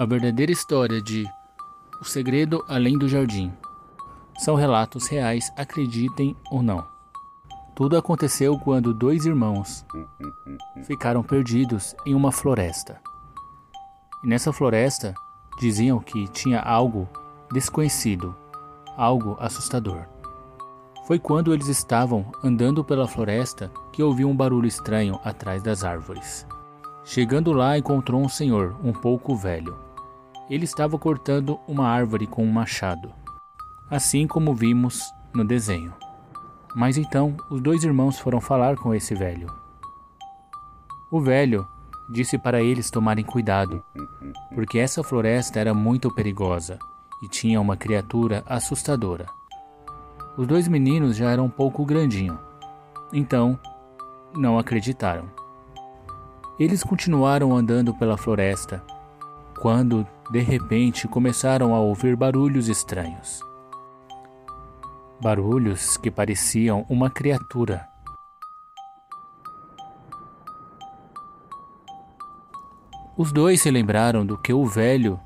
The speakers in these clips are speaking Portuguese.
A verdadeira história de O Segredo Além do Jardim são relatos reais, acreditem ou não. Tudo aconteceu quando dois irmãos ficaram perdidos em uma floresta. E nessa floresta diziam que tinha algo desconhecido, algo assustador. Foi quando eles estavam andando pela floresta que ouviu um barulho estranho atrás das árvores. Chegando lá, encontrou um senhor, um pouco velho ele estava cortando uma árvore com um machado, assim como vimos no desenho. Mas então os dois irmãos foram falar com esse velho. O velho disse para eles tomarem cuidado, porque essa floresta era muito perigosa e tinha uma criatura assustadora. Os dois meninos já eram um pouco grandinho, então não acreditaram. Eles continuaram andando pela floresta quando de repente começaram a ouvir barulhos estranhos. Barulhos que pareciam uma criatura. Os dois se lembraram do que o velho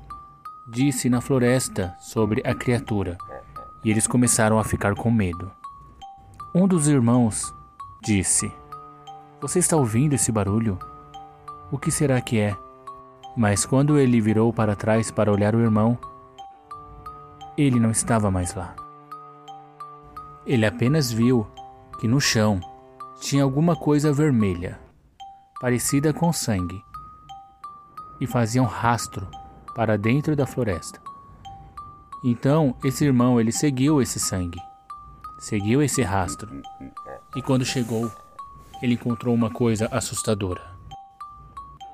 disse na floresta sobre a criatura e eles começaram a ficar com medo. Um dos irmãos disse: Você está ouvindo esse barulho? O que será que é? Mas quando ele virou para trás para olhar o irmão, ele não estava mais lá. Ele apenas viu que no chão tinha alguma coisa vermelha, parecida com sangue, e fazia um rastro para dentro da floresta. Então, esse irmão ele seguiu esse sangue, seguiu esse rastro, e quando chegou, ele encontrou uma coisa assustadora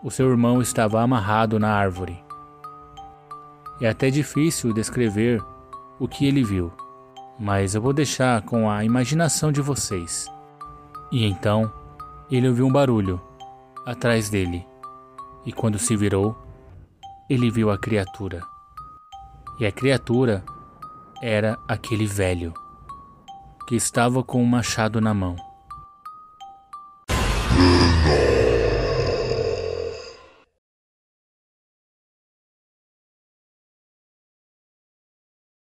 o seu irmão estava amarrado na árvore. É até difícil descrever o que ele viu, mas eu vou deixar com a imaginação de vocês. E então ele ouviu um barulho atrás dele, e quando se virou, ele viu a criatura. E a criatura era aquele velho que estava com um machado na mão.